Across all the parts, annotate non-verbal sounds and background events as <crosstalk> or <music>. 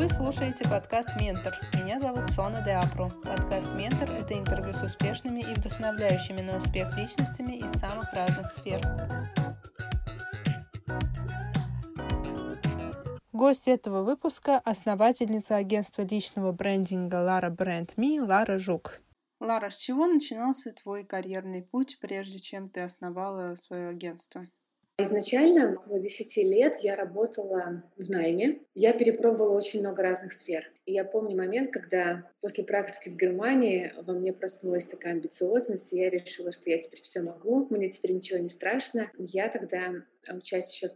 Вы слушаете подкаст «Ментор». Меня зовут Сона де Апру. Подкаст «Ментор» — это интервью с успешными и вдохновляющими на успех личностями из самых разных сфер. Гость этого выпуска — основательница агентства личного брендинга Лара Бренд Ми Лара Жук. Лара, с чего начинался твой карьерный путь, прежде чем ты основала свое агентство? Изначально, около 10 лет, я работала в найме. Я перепробовала очень много разных сфер. И я помню момент, когда после практики в Германии во мне проснулась такая амбициозность, и я решила, что я теперь все могу, мне теперь ничего не страшно. Я тогда, учась еще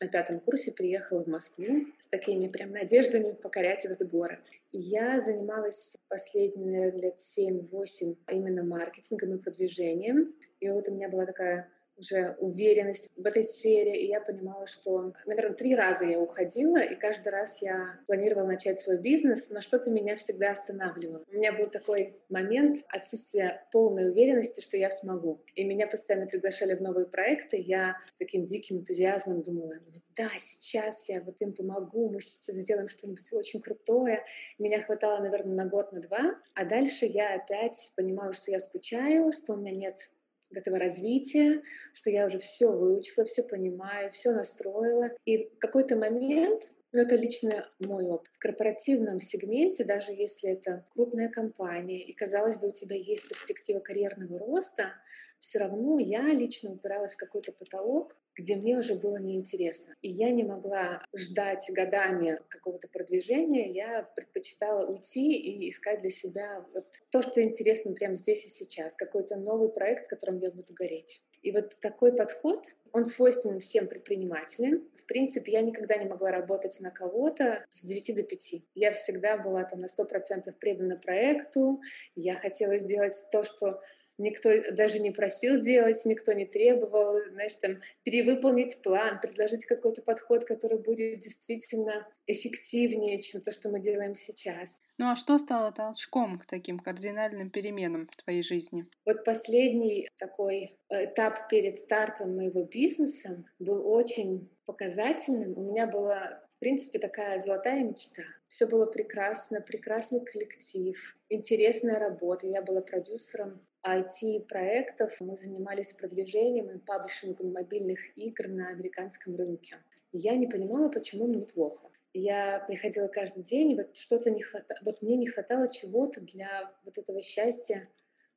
на пятом курсе, приехала в Москву с такими прям надеждами покорять этот город. Я занималась последние, наверное, лет 7-8 именно маркетингом и продвижением. И вот у меня была такая уже уверенность в этой сфере, и я понимала, что, наверное, три раза я уходила, и каждый раз я планировала начать свой бизнес, но что-то меня всегда останавливало. У меня был такой момент отсутствия полной уверенности, что я смогу. И меня постоянно приглашали в новые проекты, я с таким диким энтузиазмом думала, да, сейчас я вот им помогу, мы сейчас сделаем что-нибудь очень крутое. Меня хватало, наверное, на год, на два, а дальше я опять понимала, что я скучаю, что у меня нет этого развития, что я уже все выучила, все понимаю, все настроила. И в какой-то момент ну, это лично мой опыт. В корпоративном сегменте, даже если это крупная компания, и, казалось бы, у тебя есть перспектива карьерного роста, все равно я лично упиралась в какой-то потолок, где мне уже было неинтересно. И я не могла ждать годами какого-то продвижения, я предпочитала уйти и искать для себя вот то, что интересно прямо здесь и сейчас, какой-то новый проект, которым я буду гореть. И вот такой подход, он свойственен всем предпринимателям. В принципе, я никогда не могла работать на кого-то с 9 до 5. Я всегда была там на 100% предана проекту. Я хотела сделать то, что никто даже не просил делать, никто не требовал, знаешь, там, перевыполнить план, предложить какой-то подход, который будет действительно эффективнее, чем то, что мы делаем сейчас. Ну а что стало толчком к таким кардинальным переменам в твоей жизни? Вот последний такой этап перед стартом моего бизнеса был очень показательным. У меня была, в принципе, такая золотая мечта. Все было прекрасно, прекрасный коллектив, интересная работа. Я была продюсером IT-проектов мы занимались продвижением и паблишингом мобильных игр на американском рынке. я не понимала, почему мне плохо. Я приходила каждый день, и вот что-то не хватало, вот мне не хватало чего-то для вот этого счастья,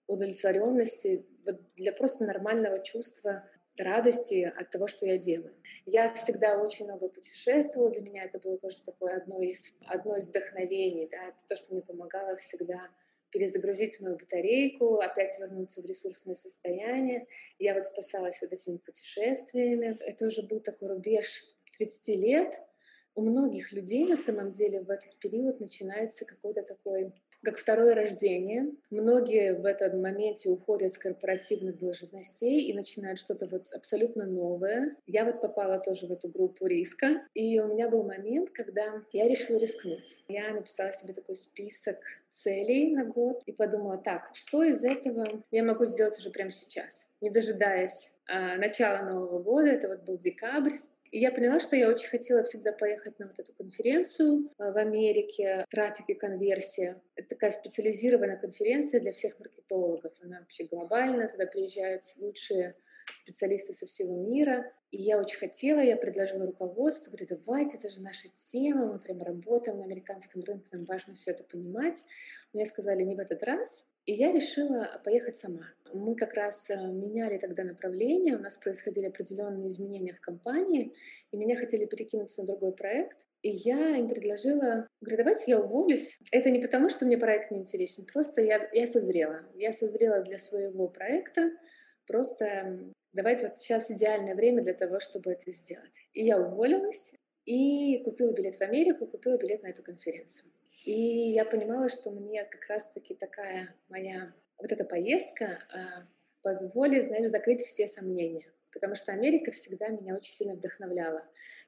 удовлетворенности, вот для просто нормального чувства радости от того, что я делаю. Я всегда очень много путешествовала, для меня это было тоже такое одно из, одно из вдохновений, да, то, что мне помогало всегда перезагрузить мою батарейку, опять вернуться в ресурсное состояние. Я вот спасалась вот этими путешествиями. Это уже был такой рубеж 30 лет. У многих людей на самом деле в этот период начинается какой-то такой как второе рождение. Многие в этом моменте уходят с корпоративных должностей и начинают что-то вот абсолютно новое. Я вот попала тоже в эту группу риска. И у меня был момент, когда я решила рискнуть. Я написала себе такой список целей на год и подумала, так, что из этого я могу сделать уже прямо сейчас, не дожидаясь а, начала Нового года, это вот был декабрь, и я поняла, что я очень хотела всегда поехать на вот эту конференцию э, в Америке, трафик и конверсия. Это такая специализированная конференция для всех маркетологов. Она вообще глобальная, туда приезжают лучшие специалисты со всего мира. И я очень хотела, я предложила руководству, говорю, давайте, это же наша тема, мы прям работаем на американском рынке, нам важно все это понимать. Мне сказали, не в этот раз, и я решила поехать сама. Мы как раз э, меняли тогда направление, у нас происходили определенные изменения в компании, и меня хотели перекинуть на другой проект. И я им предложила, говорю, давайте я уволюсь. Это не потому, что мне проект не интересен, просто я, я созрела. Я созрела для своего проекта, просто давайте вот сейчас идеальное время для того, чтобы это сделать. И я уволилась и купила билет в Америку, купила билет на эту конференцию. И я понимала, что мне как раз-таки такая моя вот эта поездка а, позволит, знаешь, закрыть все сомнения. Потому что Америка всегда меня очень сильно вдохновляла.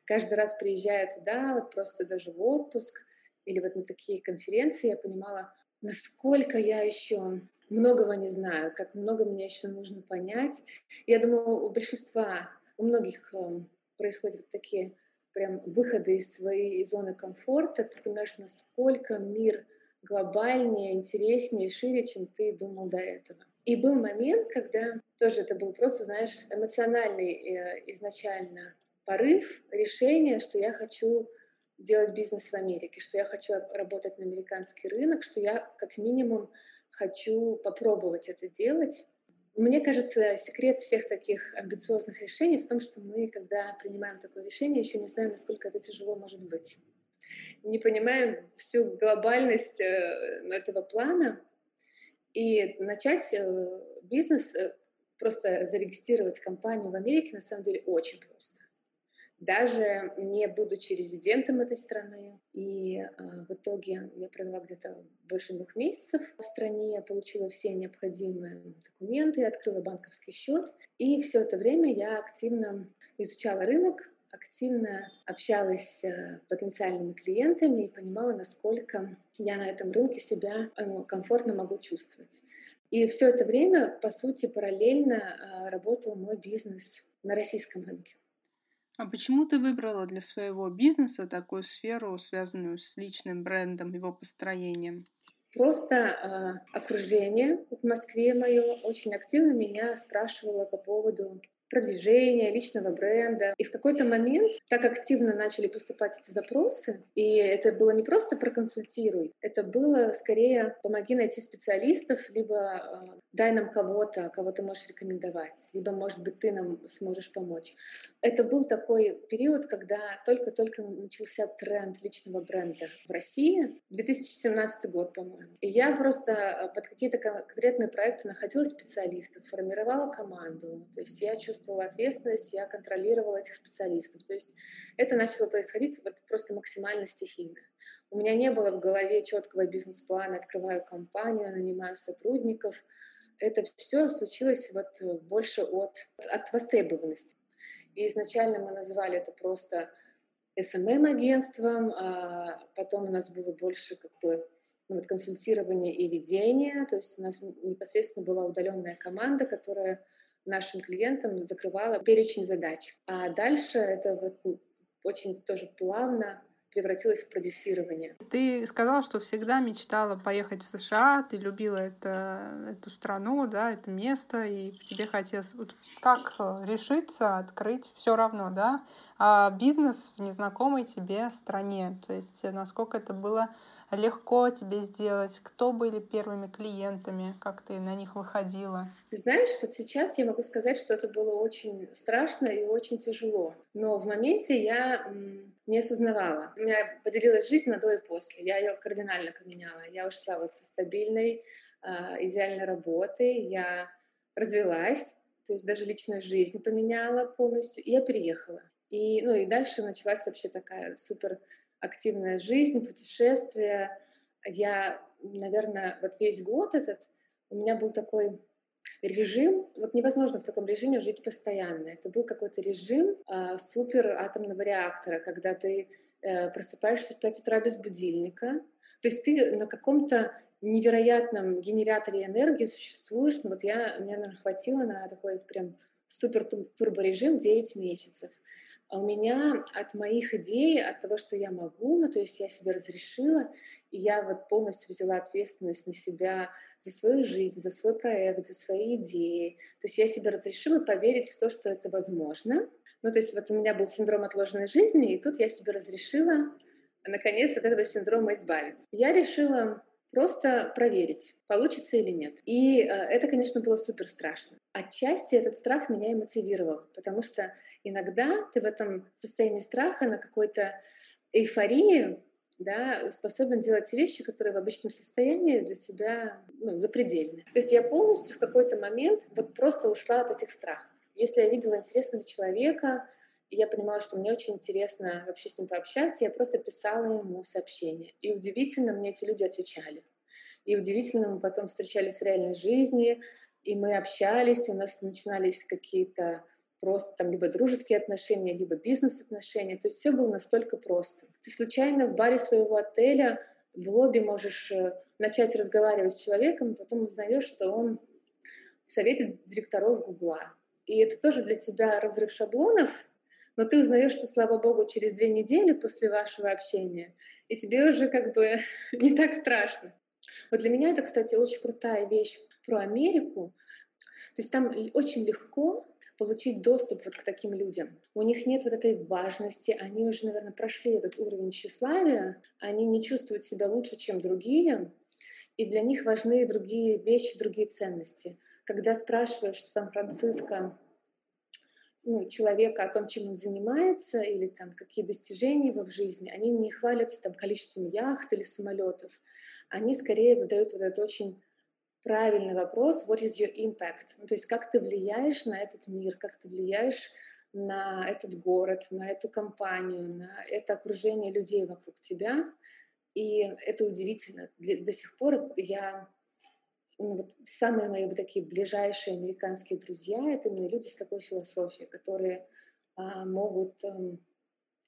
Каждый раз приезжая туда, вот просто даже в отпуск или вот на такие конференции, я понимала, насколько я еще многого не знаю, как много мне еще нужно понять. Я думаю, у большинства, у многих эм, происходят такие прям выхода из своей зоны комфорта, ты понимаешь, насколько мир глобальнее, интереснее, шире, чем ты думал до этого. И был момент, когда тоже это был просто, знаешь, эмоциональный э, изначально порыв, решение, что я хочу делать бизнес в Америке, что я хочу работать на американский рынок, что я как минимум хочу попробовать это делать. Мне кажется, секрет всех таких амбициозных решений в том, что мы, когда принимаем такое решение, еще не знаем, насколько это тяжело может быть. Не понимаем всю глобальность э, этого плана. И начать э, бизнес, э, просто зарегистрировать компанию в Америке, на самом деле очень просто даже не будучи резидентом этой страны. И э, в итоге я провела где-то больше двух месяцев в стране, получила все необходимые документы, открыла банковский счет. И все это время я активно изучала рынок, активно общалась с э, потенциальными клиентами и понимала, насколько я на этом рынке себя ну, комфортно могу чувствовать. И все это время, по сути, параллельно э, работал мой бизнес на российском рынке. А почему ты выбрала для своего бизнеса такую сферу, связанную с личным брендом, его построением? Просто э, окружение в Москве мое очень активно меня спрашивало по поводу продвижения, личного бренда. И в какой-то момент так активно начали поступать эти запросы, и это было не просто проконсультируй, это было скорее помоги найти специалистов, либо э, дай нам кого-то, кого ты можешь рекомендовать, либо, может быть, ты нам сможешь помочь. Это был такой период, когда только-только начался тренд личного бренда в России, 2017 год, по-моему. И я просто э, под какие-то конкретные проекты находила специалистов, формировала команду. То есть я чувствовала ответственность, я контролировала этих специалистов. То есть это начало происходить вот просто максимально стихийно. У меня не было в голове четкого бизнес-плана, открываю компанию, нанимаю сотрудников. Это все случилось вот больше от, от востребованности. И изначально мы называли это просто SMM-агентством, а потом у нас было больше как бы ну, вот, консультирование и ведение, то есть у нас непосредственно была удаленная команда, которая нашим клиентам закрывала перечень задач. А дальше это вот ну, очень тоже плавно превратилось в продюсирование. Ты сказала, что всегда мечтала поехать в США, ты любила это, эту страну, да, это место, и тебе хотелось... Вот как э, решиться открыть все равно, да, а бизнес в незнакомой тебе стране? То есть насколько это было легко тебе сделать? Кто были первыми клиентами? Как ты на них выходила? Знаешь, вот сейчас я могу сказать, что это было очень страшно и очень тяжело. Но в моменте я не осознавала. У меня поделилась жизнь на до и после. Я ее кардинально поменяла. Я ушла вот со стабильной, а, идеальной работы. Я развелась, то есть даже личную жизнь поменяла полностью. И я переехала. И, ну, и дальше началась вообще такая супер активная жизнь, путешествия. Я, наверное, вот весь год этот у меня был такой режим, вот невозможно в таком режиме жить постоянно. Это был какой-то режим э, супер атомного реактора, когда ты э, просыпаешься в 5 утра без будильника. То есть ты на каком-то невероятном генераторе энергии существуешь. Ну вот я, меня, наверное, хватило на такой прям супер турборежим 9 месяцев. А у меня от моих идей, от того, что я могу, ну, то есть я себе разрешила, и я вот полностью взяла ответственность на себя за свою жизнь, за свой проект, за свои идеи. То есть я себе разрешила поверить в то, что это возможно. Ну, то есть вот у меня был синдром отложенной жизни, и тут я себе разрешила, наконец, от этого синдрома избавиться. Я решила просто проверить, получится или нет. И э, это, конечно, было супер страшно. Отчасти этот страх меня и мотивировал, потому что иногда ты в этом состоянии страха на какой-то эйфории да, способен делать вещи, которые в обычном состоянии для тебя ну, запредельны. То есть я полностью в какой-то момент вот просто ушла от этих страхов. Если я видела интересного человека, и я понимала, что мне очень интересно вообще с ним пообщаться, я просто писала ему сообщение. И удивительно, мне эти люди отвечали. И удивительно, мы потом встречались в реальной жизни, и мы общались, и у нас начинались какие-то просто там либо дружеские отношения, либо бизнес-отношения. То есть все было настолько просто. Ты случайно в баре своего отеля в лобби можешь э, начать разговаривать с человеком, и потом узнаешь, что он в совете директоров Гугла. И это тоже для тебя разрыв шаблонов, но ты узнаешь, что, слава богу, через две недели после вашего общения, и тебе уже как бы <laughs> не так страшно. Вот для меня это, кстати, очень крутая вещь про Америку. То есть там очень легко получить доступ вот к таким людям. У них нет вот этой важности, они уже, наверное, прошли этот уровень тщеславия, они не чувствуют себя лучше, чем другие, и для них важны другие вещи, другие ценности. Когда спрашиваешь в Сан-Франциско ну, человека о том, чем он занимается, или там какие достижения его в жизни, они не хвалятся там количеством яхт или самолетов. Они скорее задают вот этот очень правильный вопрос «What is your impact?» ну, То есть как ты влияешь на этот мир, как ты влияешь на этот город, на эту компанию, на это окружение людей вокруг тебя. И это удивительно. До сих пор я ну, вот самые мои вот такие ближайшие американские друзья — это именно люди с такой философией, которые а, могут а,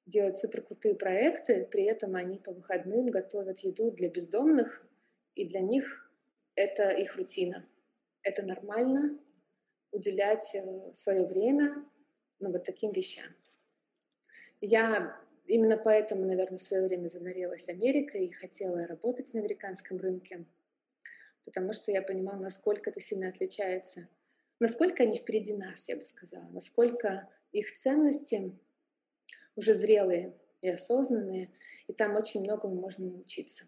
делать суперкрутые проекты, при этом они по выходным готовят еду для бездомных, и для них это их рутина. Это нормально уделять э, свое время ну, вот таким вещам. Я именно поэтому, наверное, в свое время загорелась Америкой и хотела работать на американском рынке, потому что я понимала, насколько это сильно отличается, насколько они впереди нас, я бы сказала, насколько их ценности уже зрелые и осознанные, и там очень многому можно научиться.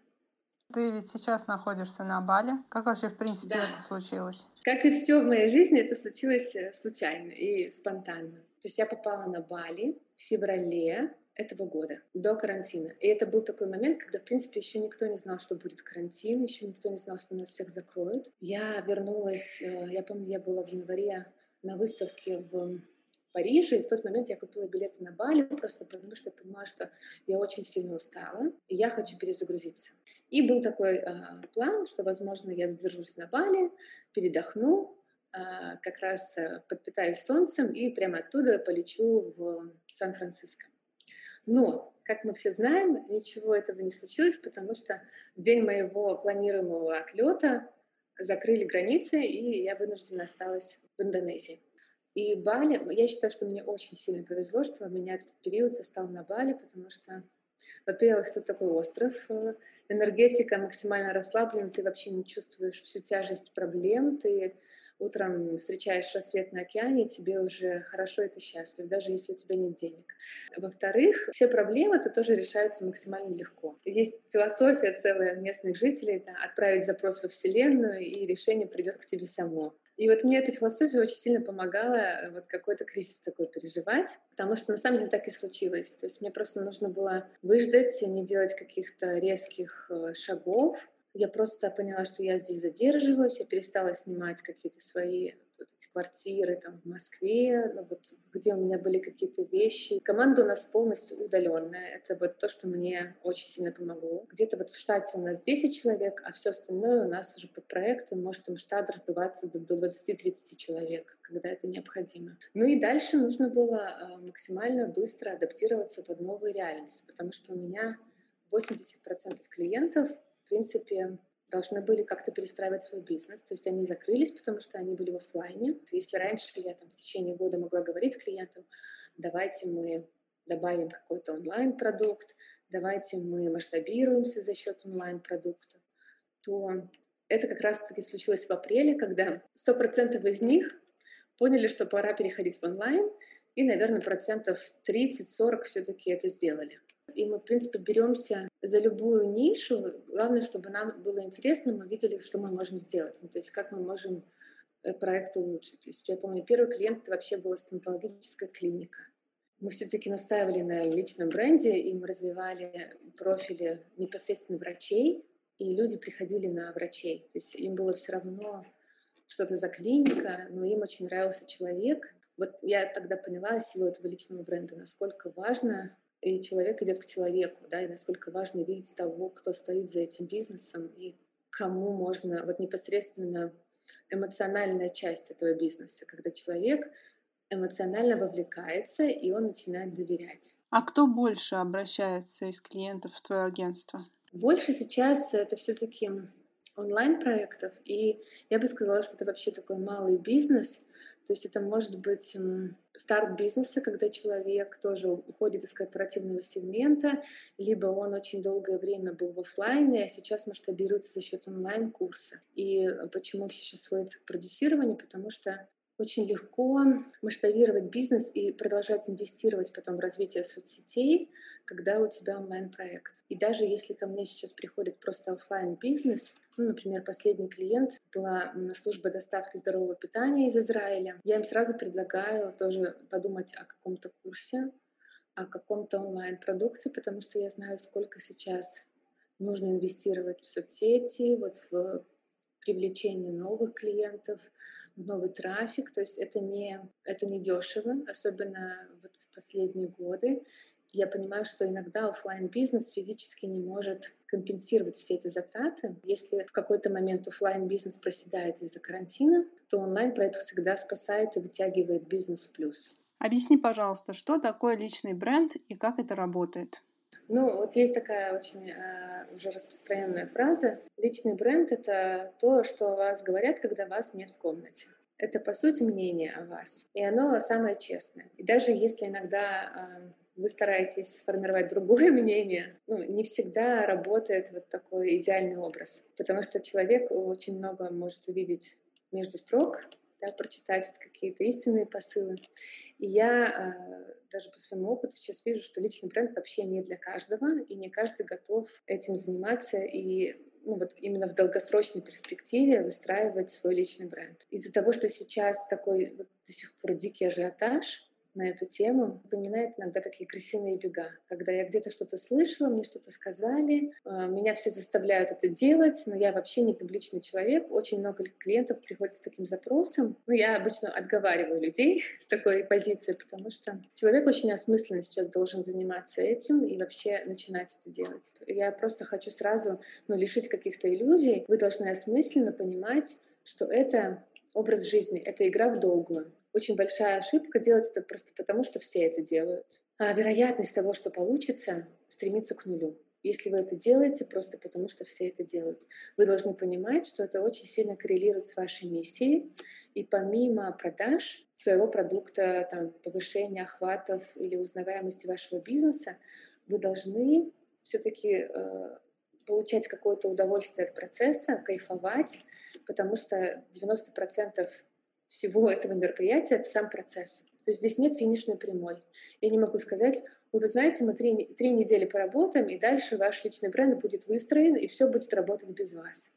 Ты ведь сейчас находишься на Бали. Как вообще, в принципе, да. это случилось? Как и все в моей жизни, это случилось э, случайно и спонтанно. То есть я попала на Бали в феврале этого года, до карантина. И это был такой момент, когда, в принципе, еще никто не знал, что будет карантин, еще никто не знал, что нас всех закроют. Я вернулась, э, я помню, я была в январе на выставке в Париже, и в тот момент я купила билеты на Бали, просто потому что я понимала, что я очень сильно устала, и я хочу перезагрузиться. И был такой э, план, что, возможно, я задержусь на Бали, передохну, э, как раз э, подпитаюсь солнцем и прямо оттуда полечу в Сан-Франциско. Но, как мы все знаем, ничего этого не случилось, потому что в день моего планируемого отлета закрыли границы, и я вынуждена осталась в Индонезии. И Бали, я считаю, что мне очень сильно повезло, что меня этот период застал на Бали, потому что, во-первых, тут такой остров, э, энергетика максимально расслаблена, ты вообще не чувствуешь всю тяжесть проблем, ты утром встречаешь рассвет на океане, тебе уже хорошо и ты счастлив, даже если у тебя нет денег. Во-вторых, все проблемы это тоже решаются максимально легко. Есть философия целая местных жителей, это отправить запрос во Вселенную, и решение придет к тебе само. И вот мне эта философия очень сильно помогала э, вот какой-то кризис такой переживать, потому что на самом деле так и случилось. То есть мне просто нужно было выждать, не делать каких-то резких э, шагов, я просто поняла, что я здесь задерживаюсь, я перестала снимать какие-то свои вот эти квартиры там в Москве, ну, вот, где у меня были какие-то вещи. Команда у нас полностью удаленная. Это вот то, что мне очень сильно помогло. Где-то вот в штате у нас 10 человек, а все остальное у нас уже под проектом может там штат раздуваться до, до 20-30 человек, когда это необходимо. Ну и дальше нужно было э, максимально быстро адаптироваться под новые реальности, потому что у меня 80% клиентов принципе, должны были как-то перестраивать свой бизнес. То есть они закрылись, потому что они были в офлайне. Если раньше я там в течение года могла говорить клиентам, давайте мы добавим какой-то онлайн-продукт, давайте мы масштабируемся за счет онлайн-продукта, то это как раз-таки случилось в апреле, когда 100% из них поняли, что пора переходить в онлайн, и, наверное, процентов 30-40 все-таки это сделали. И мы, в принципе, беремся за любую нишу. Главное, чтобы нам было интересно, мы видели, что мы можем сделать. Ну, то есть как мы можем э, проект улучшить. То есть я помню, первый клиент вообще была стоматологическая клиника. Мы все-таки настаивали на личном бренде, и мы развивали профили непосредственно врачей, и люди приходили на врачей. То есть им было все равно, что это за клиника, но им очень нравился человек. Вот я тогда поняла силу этого личного бренда, насколько важно и человек идет к человеку, да, и насколько важно видеть того, кто стоит за этим бизнесом и кому можно, вот непосредственно эмоциональная часть этого бизнеса, когда человек эмоционально вовлекается, и он начинает доверять. А кто больше обращается из клиентов в твое агентство? Больше сейчас это все-таки онлайн-проектов, и я бы сказала, что это вообще такой малый бизнес, То есть это может быть старт бизнеса, когда человек тоже уходит из корпоративного сегмента, либо он очень долгое время был в офлайне, а сейчас масштабируется за счет онлайн-курса. И почему все сейчас сводится к продюсированию? Потому что очень легко масштабировать бизнес и продолжать инвестировать потом в развитие соцсетей, когда у тебя онлайн-проект. И даже если ко мне сейчас приходит просто офлайн бизнес ну, например, последний клиент была служба доставки здорового питания из Израиля, я им сразу предлагаю тоже подумать о каком-то курсе, о каком-то онлайн-продукте, потому что я знаю, сколько сейчас нужно инвестировать в соцсети, вот в привлечение новых клиентов, новый трафик. То есть это не, это не дешево, особенно вот в последние годы я понимаю, что иногда офлайн бизнес физически не может компенсировать все эти затраты. Если в какой-то момент офлайн бизнес проседает из-за карантина, то онлайн проект всегда спасает и вытягивает бизнес в плюс. Объясни, пожалуйста, что такое личный бренд и как это работает? Ну, вот есть такая очень э, уже распространенная фраза. Личный бренд — это то, что о вас говорят, когда вас нет в комнате. Это, по сути, мнение о вас. И оно самое честное. И даже если иногда э, вы стараетесь сформировать другое <laughs> мнение, ну, не всегда работает вот такой идеальный образ, потому что человек очень много может увидеть между строк, да, прочитать какие-то истинные посылы. И я э, даже по своему опыту сейчас вижу, что личный бренд вообще не для каждого, и не каждый готов этим заниматься и ну, вот именно в долгосрочной перспективе выстраивать свой личный бренд. Из-за того, что сейчас такой вот до сих пор дикий ажиотаж, на эту тему напоминает иногда такие крысиные бега, когда я где-то что-то слышала, мне что-то сказали, а, меня все заставляют это делать, но я вообще не публичный человек. Очень много клиентов приходят с таким запросом. Ну, я обычно отговариваю людей <laughs> с такой позиции, потому что человек очень осмысленно сейчас должен заниматься этим и вообще начинать это делать. Я просто хочу сразу ну, лишить каких-то иллюзий. Вы должны осмысленно понимать, что это образ жизни, это игра в долгую очень большая ошибка делать это просто потому, что все это делают. А вероятность того, что получится, стремится к нулю. Если вы это делаете просто потому, что все это делают. Вы должны понимать, что это очень сильно коррелирует с вашей миссией. И помимо продаж своего продукта, там, повышения охватов или узнаваемости вашего бизнеса, вы должны все-таки э, получать какое-то удовольствие от процесса, кайфовать, потому что 90% всего этого мероприятия — это сам процесс. То есть здесь нет финишной прямой. Я не могу сказать, вы знаете, мы три, три недели поработаем, и дальше ваш личный бренд будет выстроен, и все будет работать без вас.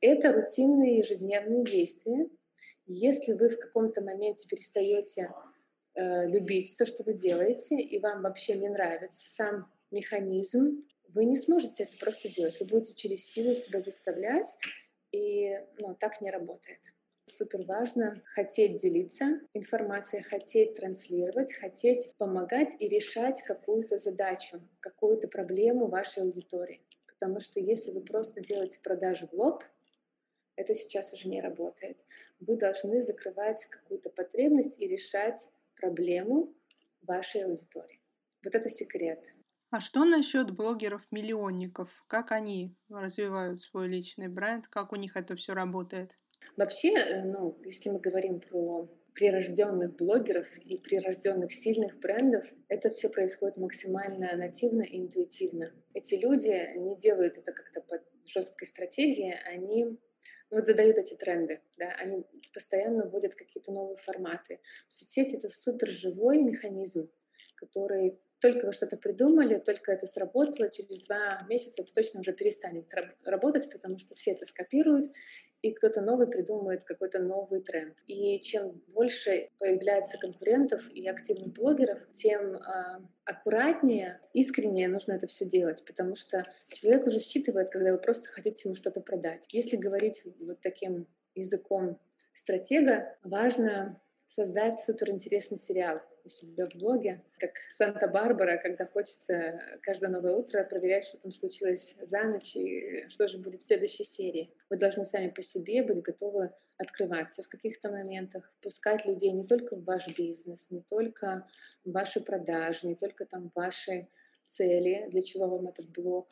Это рутинные ежедневные действия. Если вы в каком-то моменте перестаете э, любить то, что вы делаете, и вам вообще не нравится сам механизм, вы не сможете это просто делать. Вы будете через силу себя заставлять, и ну, так не работает. Супер важно хотеть делиться информацией, хотеть транслировать, хотеть помогать и решать какую-то задачу, какую-то проблему вашей аудитории. Потому что если вы просто делаете продажи в лоб, это сейчас уже не работает. Вы должны закрывать какую-то потребность и решать проблему вашей аудитории. Вот это секрет. А что насчет блогеров-миллионников? Как они развивают свой личный бренд? Как у них это все работает? Вообще, э, ну, если мы говорим про прирожденных блогеров и прирожденных сильных брендов, это все происходит максимально нативно и интуитивно. Эти люди не делают это как-то под жесткой стратегией, они ну, вот задают эти тренды, да, они постоянно вводят какие-то новые форматы. Соцсети — это супер живой механизм, который только вы что-то придумали, только это сработало, через два месяца это точно уже перестанет работать, потому что все это скопируют, и кто-то новый придумывает какой-то новый тренд. И чем больше появляется конкурентов и активных блогеров, тем э, аккуратнее, искреннее нужно это все делать, потому что человек уже считывает, когда вы просто хотите ему что-то продать. Если говорить вот таким языком стратега, важно создать суперинтересный сериал себя в блоге, как Санта-Барбара, когда хочется каждое новое утро проверять, что там случилось за ночь и что же будет в следующей серии. Вы должны сами по себе быть готовы открываться в каких-то моментах, пускать людей не только в ваш бизнес, не только в ваши продажи, не только там ваши цели, для чего вам этот блог,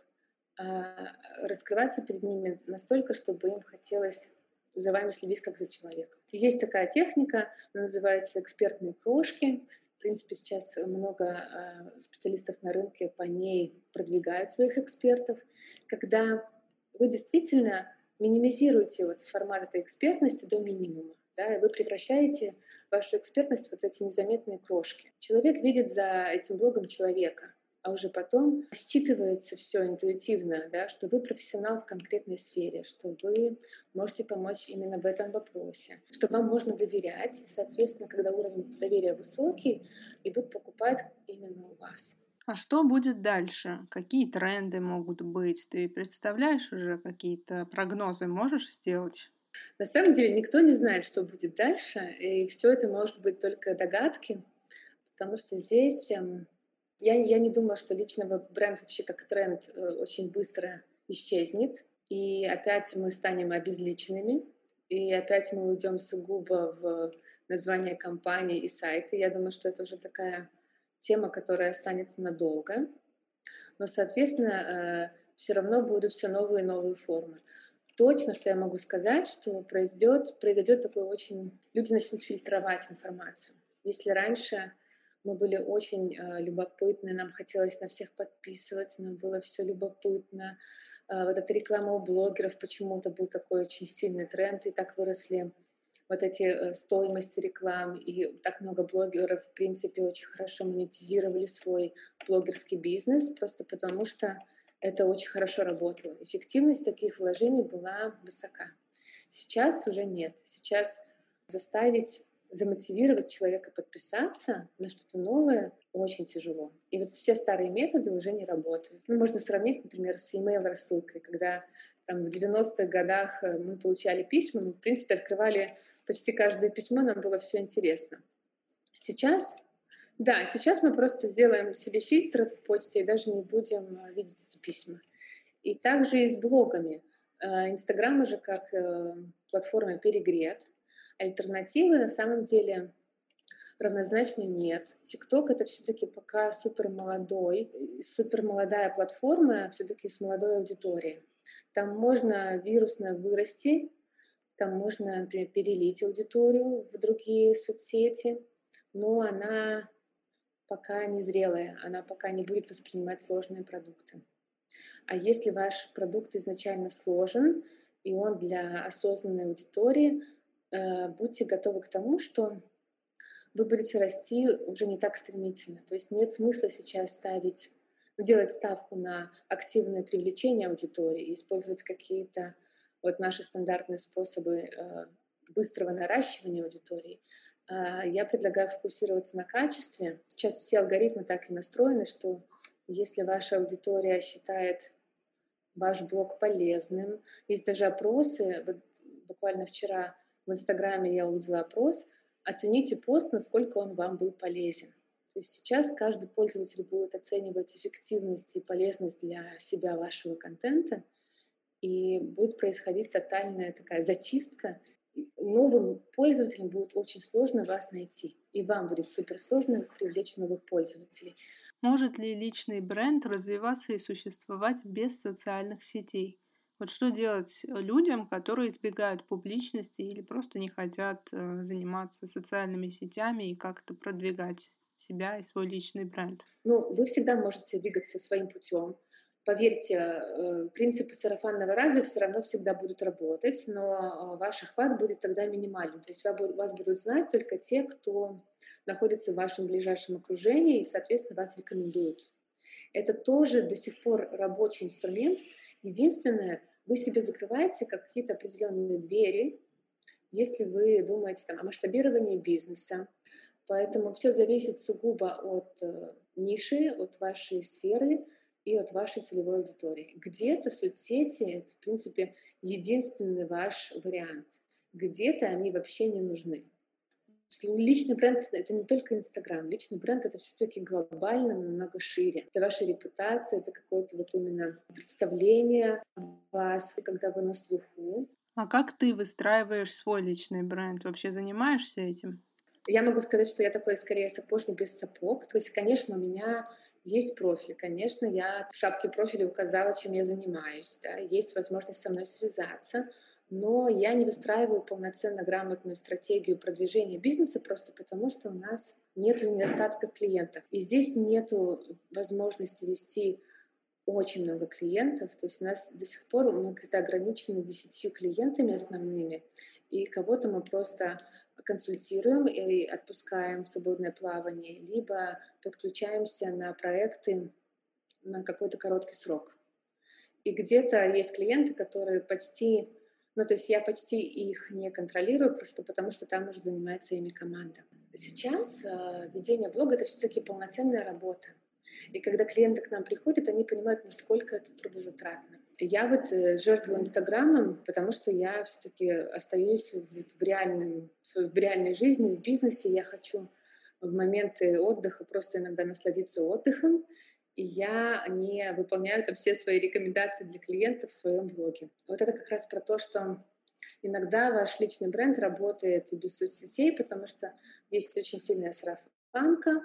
а раскрываться перед ними настолько, чтобы им хотелось за вами следить как за человеком. Есть такая техника, она называется экспертные крошки. В принципе, сейчас много э, специалистов на рынке по ней продвигают своих экспертов, когда вы действительно минимизируете вот формат этой экспертности до минимума. Да, и вы превращаете вашу экспертность вот в эти незаметные крошки. Человек видит за этим блогом человека, а уже потом считывается все интуитивно, да, что вы профессионал в конкретной сфере, что вы можете помочь именно в этом вопросе, что вам можно доверять, и, соответственно, когда уровень доверия высокий, идут покупать именно у вас. А что будет дальше? Какие тренды могут быть? Ты представляешь уже какие-то прогнозы можешь сделать? На самом деле никто не знает, что будет дальше, и все это может быть только догадки, потому что здесь эм, я, я не думаю, что личного бренд вообще как тренд э, очень быстро исчезнет, и опять мы станем обезличенными, и опять мы уйдем сугубо в название компании и сайты. Я думаю, что это уже такая тема, которая останется надолго. Но, соответственно, э, все равно будут все новые и новые формы. Точно, что я могу сказать, что произойдет, произойдет такое очень... Люди начнут фильтровать информацию. Если раньше мы были очень э, любопытны, нам хотелось на всех подписываться, нам было все любопытно. Э, вот эта реклама у блогеров почему-то был такой очень сильный тренд, и так выросли вот эти э, стоимости реклам, и так много блогеров, в принципе, очень хорошо монетизировали свой блогерский бизнес, просто потому что это очень хорошо работало. Эффективность таких вложений была высока. Сейчас уже нет. Сейчас заставить замотивировать человека подписаться на что-то новое очень тяжело. И вот все старые методы уже не работают. Ну, можно сравнить, например, с email рассылкой, когда там, в 90-х годах э, мы получали письма, мы, в принципе, открывали почти каждое письмо, нам было все интересно. Сейчас, да, сейчас мы просто сделаем себе фильтр в почте и даже не будем э, видеть эти письма. И также и с блогами. Э, Инстаграм уже как платформа перегрет, Альтернативы на самом деле равнозначно нет. ТикТок это все-таки пока супер молодой, супер молодая платформа, все-таки с молодой аудиторией. Там можно вирусно вырасти, там можно, например, перелить аудиторию в другие соцсети, но она пока не зрелая, она пока не будет воспринимать сложные продукты. А если ваш продукт изначально сложен, и он для осознанной аудитории, будьте готовы к тому, что вы будете расти уже не так стремительно. То есть нет смысла сейчас ставить, ну, делать ставку на активное привлечение аудитории использовать какие-то вот наши стандартные способы э, быстрого наращивания аудитории. А я предлагаю фокусироваться на качестве. Сейчас все алгоритмы так и настроены, что если ваша аудитория считает ваш блог полезным, есть даже опросы, вот буквально вчера в Инстаграме я увидела опрос, оцените пост, насколько он вам был полезен. То есть сейчас каждый пользователь будет оценивать эффективность и полезность для себя вашего контента, и будет происходить тотальная такая зачистка. Новым пользователям будет очень сложно вас найти, и вам будет супер сложно привлечь новых пользователей. Может ли личный бренд развиваться и существовать без социальных сетей? Вот что делать э, людям, которые избегают публичности или просто не хотят э, заниматься социальными сетями и как-то продвигать себя и свой личный бренд? Ну, вы всегда можете двигаться своим путем. Поверьте, э, принципы сарафанного радио все равно всегда будут работать, но ваш охват будет тогда минимален. То есть вас будут знать только те, кто находится в вашем ближайшем окружении и, соответственно, вас рекомендуют. Это тоже до сих пор рабочий инструмент. Единственное, вы себе закрываете какие-то определенные двери, если вы думаете там, о масштабировании бизнеса. Поэтому все зависит сугубо от э, ниши, от вашей сферы и от вашей целевой аудитории. Где-то соцсети — это, в принципе, единственный ваш вариант. Где-то они вообще не нужны. Личный бренд — это не только Инстаграм. Личный бренд — это все-таки глобально, намного шире. Это ваша репутация, это какое-то вот именно представление вас, когда вы на слуху. А как ты выстраиваешь свой личный бренд? Вообще занимаешься этим? Я могу сказать, что я такой скорее сапожник без сапог. То есть, конечно, у меня есть профиль, конечно, я в шапке профиля указала, чем я занимаюсь, да, есть возможность со мной связаться, но я не выстраиваю полноценно грамотную стратегию продвижения бизнеса просто потому, что у нас нет недостатка клиентов. И здесь нет возможности вести очень много клиентов. То есть у нас до сих пор мы где-то ограничены десятью клиентами основными, и кого-то мы просто консультируем и отпускаем в свободное плавание, либо подключаемся на проекты на какой-то короткий срок. И где-то есть клиенты, которые почти, ну то есть я почти их не контролирую, просто потому что там уже занимается ими команда. Сейчас э, ведение блога — это все-таки полноценная работа. И когда клиенты к нам приходят, они понимают, насколько это трудозатратно. Я вот э, жертвую Инстаграмом, потому что я все-таки остаюсь в, реальном, в реальной жизни, в бизнесе. Я хочу в моменты отдыха просто иногда насладиться отдыхом, и я не выполняю там все свои рекомендации для клиентов в своем блоге. Вот это как раз про то, что иногда ваш личный бренд работает и без соцсетей, потому что есть очень сильная сарафанка,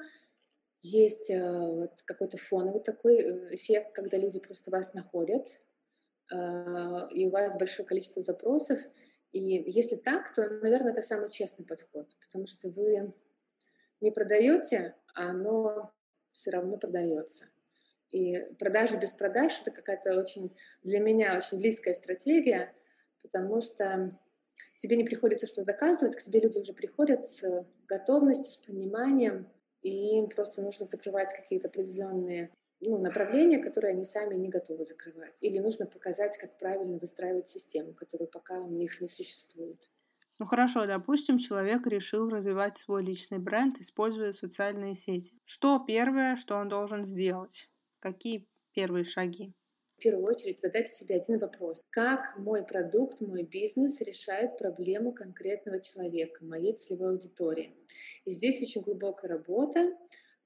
есть э, вот какой-то фоновый такой э, эффект, когда люди просто вас находят, э, и у вас большое количество запросов. И если так, то, наверное, это самый честный подход, потому что вы не продаете, а оно все равно продается. И продажи без продаж это какая-то очень для меня очень близкая стратегия, потому что тебе не приходится что доказывать, к тебе люди уже приходят с готовностью, с пониманием, и им просто нужно закрывать какие-то определенные ну, направления, которые они сами не готовы закрывать. Или нужно показать, как правильно выстраивать систему, которую пока у них не существует. Ну хорошо, допустим, человек решил развивать свой личный бренд, используя социальные сети. Что первое, что он должен сделать? Какие первые шаги? в первую очередь задайте себе один вопрос. Как мой продукт, мой бизнес решает проблему конкретного человека, моей целевой аудитории? И здесь очень глубокая работа.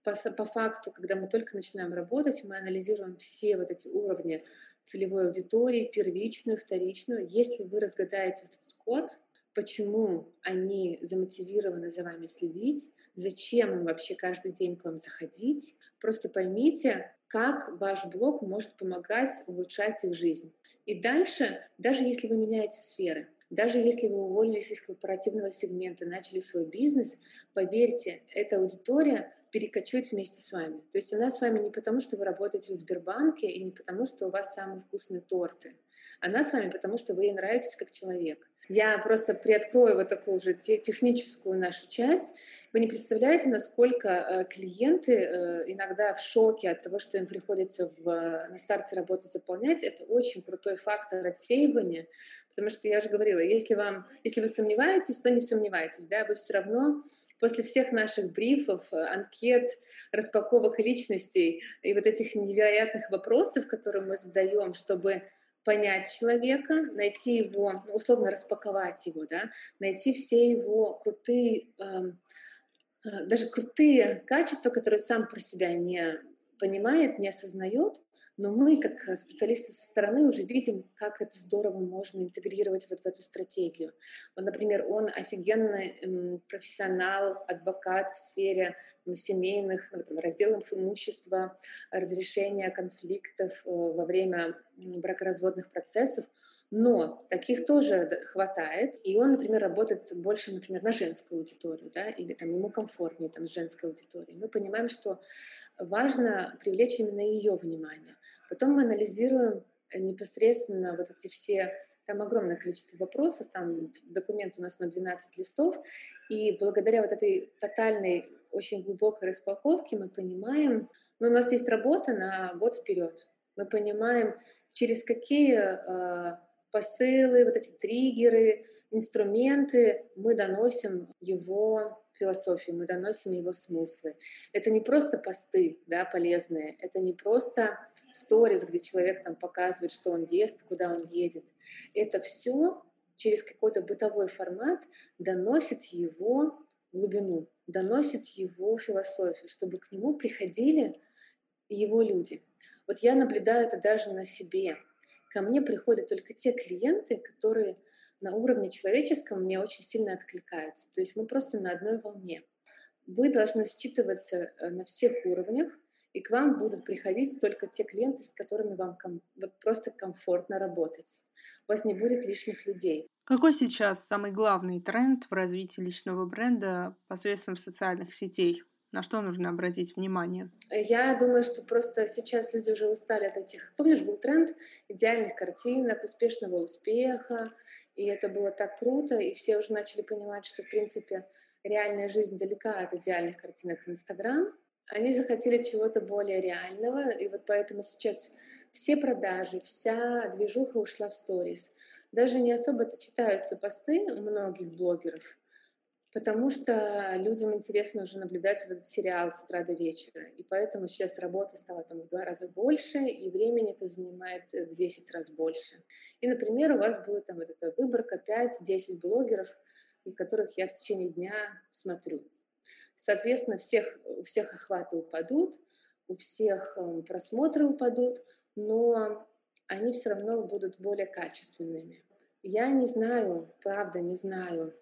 По, по факту, когда мы только начинаем работать, мы анализируем все вот эти уровни целевой аудитории, первичную, вторичную. Если вы разгадаете вот этот код, почему они замотивированы за вами следить, зачем им вообще каждый день к вам заходить, просто поймите, как ваш блог может помогать улучшать их жизнь. И дальше, даже если вы меняете сферы, даже если вы уволились из корпоративного сегмента, начали свой бизнес, поверьте, эта аудитория перекочует вместе с вами. То есть она с вами не потому, что вы работаете в Сбербанке и не потому, что у вас самые вкусные торты. Она с вами потому, что вы ей нравитесь как человек. Я просто приоткрою вот такую уже техническую нашу часть. Вы не представляете, насколько э, клиенты э, иногда в шоке от того, что им приходится в, на старте работы заполнять. Это очень крутой фактор отсеивания, потому что я уже говорила, если, вам, если вы сомневаетесь, то не сомневайтесь, да, вы все равно после всех наших брифов, анкет, распаковок личностей и вот этих невероятных вопросов, которые мы задаем, чтобы понять человека, найти его, ну, условно распаковать его, да, найти все его крутые, эм, э, даже крутые качества, которые сам про себя не понимает, не осознает, но мы, как э, специалисты со стороны, уже видим, как это здорово можно интегрировать вот в эту стратегию. Вот, например, он офигенный профессионал, адвокат в сфере семейных, ну, там, разделов имущества, разрешения конфликтов э, во время бракоразводных процессов. Но таких тоже хватает, и он, например, работает больше, например, на женскую аудиторию, да, или там ему комфортнее там с женской аудиторией. Мы понимаем, что важно привлечь именно ее внимание. Потом мы анализируем э, непосредственно вот эти все, там огромное количество вопросов, там документ у нас на 12 листов, и благодаря вот этой тотальной, очень глубокой распаковке мы понимаем, ну, у нас есть работа на год вперед. Мы понимаем, через какие э, посылы, вот эти триггеры, инструменты мы доносим его философию, мы доносим его смыслы. Это не просто посты да, полезные, это не просто сторис, где человек там показывает, что он ест, куда он едет. Это все через какой-то бытовой формат доносит его глубину, доносит его философию, чтобы к нему приходили его люди. Вот я наблюдаю это даже на себе. Ко мне приходят только те клиенты, которые на уровне человеческом мне очень сильно откликаются. То есть мы просто на одной волне. Вы должны считываться э, на всех уровнях, и к вам будут приходить только те клиенты, с которыми вам ком- вот просто комфортно работать. У вас не будет лишних людей. Какой сейчас самый главный тренд в развитии личного бренда посредством социальных сетей? На что нужно обратить внимание? Я думаю, что просто сейчас люди уже устали от этих... Помнишь, был тренд идеальных картинок, успешного успеха, и это было так круто, и все уже начали понимать, что, в принципе, реальная жизнь далека от идеальных картинок в Инстаграм. Они захотели чего-то более реального, и вот поэтому сейчас все продажи, вся движуха ушла в сторис. Даже не особо-то читаются посты у многих блогеров, потому что людям интересно уже наблюдать вот этот сериал с утра до вечера. И поэтому сейчас работы стало там в два раза больше, и времени это занимает в 10 раз больше. И, например, у вас будет там вот эта выборка 5-10 блогеров, которых я в течение дня смотрю. Соответственно, всех, у всех охваты упадут, у всех эм, просмотры упадут, но они все равно будут более качественными. Я не знаю, правда не знаю,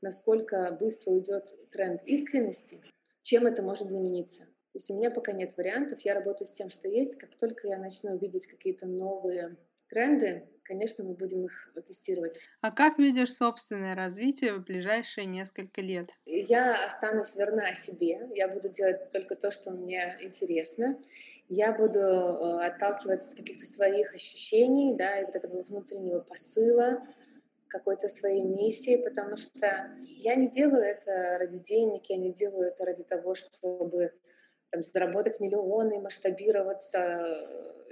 насколько быстро уйдет тренд искренности, чем это может замениться. То есть у меня пока нет вариантов, я работаю с тем, что есть. Как только я начну видеть какие-то новые тренды, конечно, мы будем их тестировать. А как видишь собственное развитие в ближайшие несколько лет? Я останусь верна себе, я буду делать только то, что мне интересно. Я буду э, отталкиваться от каких-то своих ощущений, да, и вот этого внутреннего посыла, какой-то своей миссии, потому что я не делаю это ради денег, я не делаю это ради того, чтобы там, заработать миллионы, масштабироваться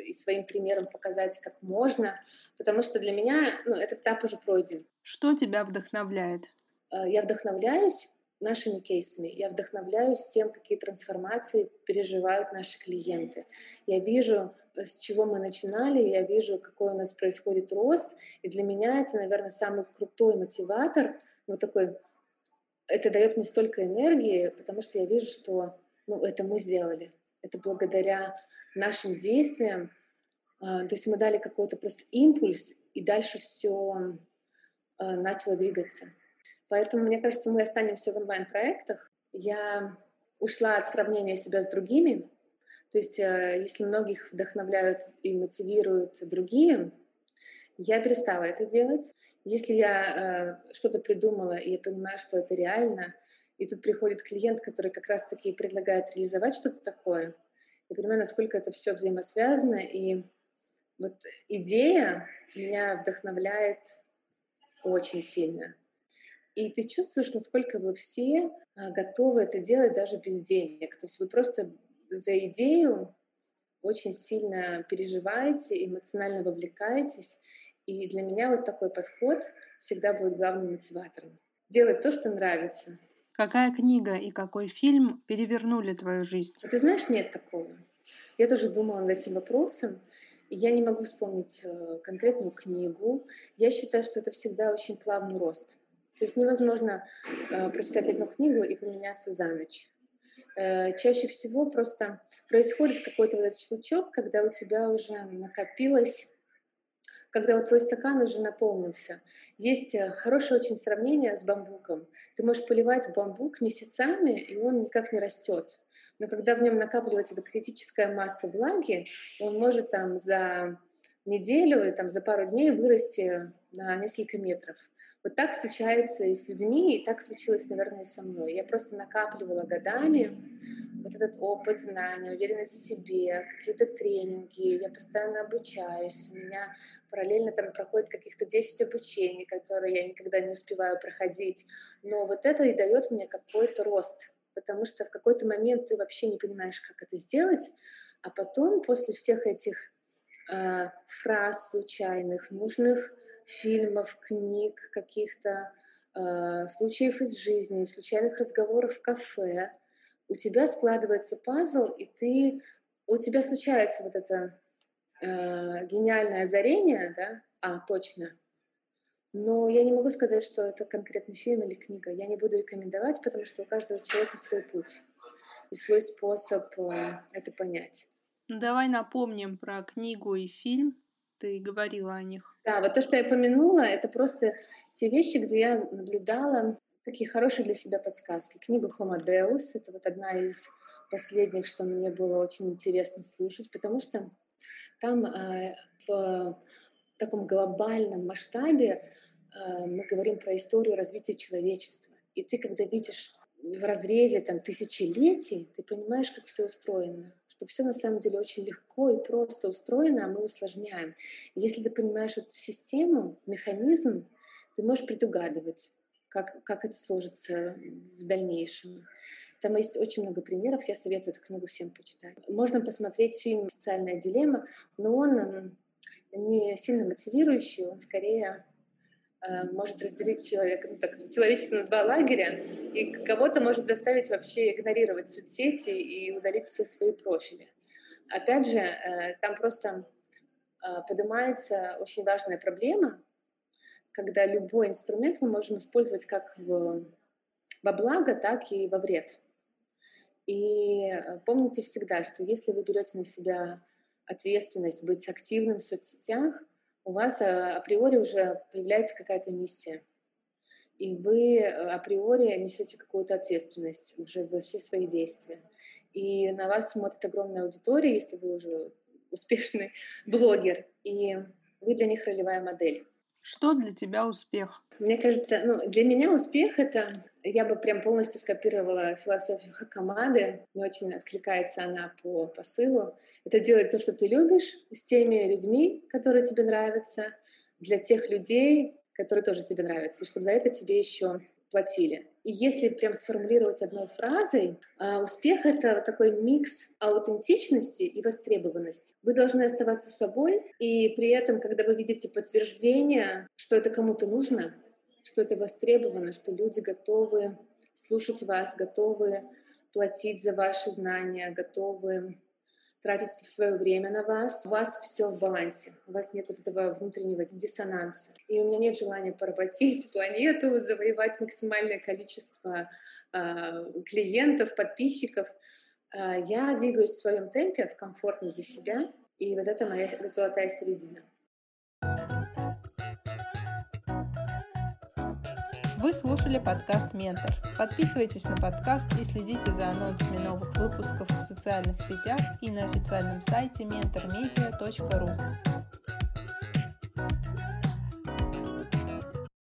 и своим примером показать, как можно, потому что для меня ну, этот этап уже пройден. Что тебя вдохновляет? Э, я вдохновляюсь нашими кейсами, я вдохновляюсь тем, какие трансформации переживают наши клиенты. Я вижу, с чего мы начинали, я вижу, какой у нас происходит рост, и для меня это, наверное, самый крутой мотиватор, вот такой, это дает мне столько энергии, потому что я вижу, что ну, это мы сделали. Это благодаря нашим действиям. А, то есть мы дали какой-то просто импульс, и дальше все а, начало двигаться. Поэтому, мне кажется, мы останемся в онлайн-проектах. Я ушла от сравнения себя с другими. То есть, а, если многих вдохновляют и мотивируют другие, я перестала это делать. Если я что-то придумала, и я понимаю, что это реально — и тут приходит клиент, который как раз-таки предлагает реализовать что-то такое. Я понимаю, насколько это все взаимосвязано, и вот идея меня вдохновляет очень сильно. И ты чувствуешь, насколько вы все а, готовы это делать даже без денег. То есть вы просто за идею очень сильно переживаете, эмоционально вовлекаетесь. И для меня вот такой подход всегда будет главным мотиватором. Делать то, что нравится, Какая книга и какой фильм перевернули твою жизнь? Ты знаешь, нет такого. Я тоже думала над этим вопросом. Я не могу вспомнить э, конкретную книгу. Я считаю, что это всегда очень плавный рост. То есть невозможно э, прочитать одну книгу и поменяться за ночь. Э, чаще всего просто происходит какой-то вот этот щелчок, когда у тебя уже накопилось когда вот твой стакан уже наполнился. Есть э, хорошее очень сравнение с бамбуком. Ты можешь поливать бамбук месяцами, и он никак не растет. Но когда в нем накапливается эта критическая масса влаги, он может там за неделю, и там за пару дней вырасти на несколько метров. Вот так случается и с людьми, и так случилось, наверное, и со мной. Я просто накапливала годами вот этот опыт, знания, уверенность в себе, какие-то тренинги, я постоянно обучаюсь, у меня параллельно там проходит каких-то 10 обучений, которые я никогда не успеваю проходить. Но вот это и дает мне какой-то рост, потому что в какой-то момент ты вообще не понимаешь, как это сделать, а потом после всех этих э, фраз случайных, нужных фильмов, книг, каких-то э, случаев из жизни, случайных разговоров в кафе, у тебя складывается пазл, и ты, у тебя случается вот это э, гениальное озарение, да, а, точно, но я не могу сказать, что это конкретный фильм или книга. Я не буду рекомендовать, потому что у каждого человека свой путь и свой способ э, это понять. Ну, давай напомним про книгу и фильм. Ты говорила о них. Да, вот то, что я упомянула, это просто те вещи, где я наблюдала такие хорошие для себя подсказки. Книга Homo Deus — это вот одна из последних, что мне было очень интересно слушать, потому что там э, в таком глобальном масштабе э, мы говорим про историю развития человечества. И ты, когда видишь в разрезе там, тысячелетий, ты понимаешь, как все устроено. Что все на самом деле очень легко и просто устроено, а мы усложняем. И если ты понимаешь эту систему, механизм, ты можешь предугадывать, как, как это сложится в дальнейшем. Там есть очень много примеров, я советую эту книгу всем почитать. Можно посмотреть фильм «Социальная дилемма», но он не сильно мотивирующий, он скорее может разделить человека, ну, так, человечество на два лагеря, и кого-то может заставить вообще игнорировать соцсети и удалить все свои профили. Опять же, э, там просто э, поднимается очень важная проблема, когда любой инструмент мы можем использовать как в, во благо, так и во вред. И э, помните всегда, что если вы берете на себя ответственность быть активным в соцсетях, у вас э, априори уже появляется какая-то миссия. И вы э, априори несете какую-то ответственность уже за все свои действия. И на вас смотрит огромная аудитория, если вы уже <laughs> успешный блогер, и вы для них ролевая модель. Что для тебя успех? Мне кажется, ну, для меня успех — это... Я бы прям полностью скопировала философию Хакамады. Мне очень откликается она по посылу. Это делать то, что ты любишь, с теми людьми, которые тебе нравятся, для тех людей, которые тоже тебе нравятся, и чтобы за это тебе еще платили. И если прям сформулировать одной фразой, а, успех — это такой микс аутентичности и востребованности. Вы должны оставаться собой, и при этом, когда вы видите подтверждение, что это кому-то нужно, что это востребовано, что люди готовы слушать вас, готовы платить за ваши знания, готовы тратить свое время на вас, у вас все в балансе, у вас нет вот этого внутреннего диссонанса. И у меня нет желания поработить <laughs> планету, завоевать максимальное количество э, клиентов, подписчиков. Э, я двигаюсь в своем темпе, в комфортном для себя, и вот это моя золотая середина. Вы слушали подкаст «Ментор». Подписывайтесь на подкаст и следите за анонсами новых выпусков в социальных сетях и на официальном сайте mentormedia.ru.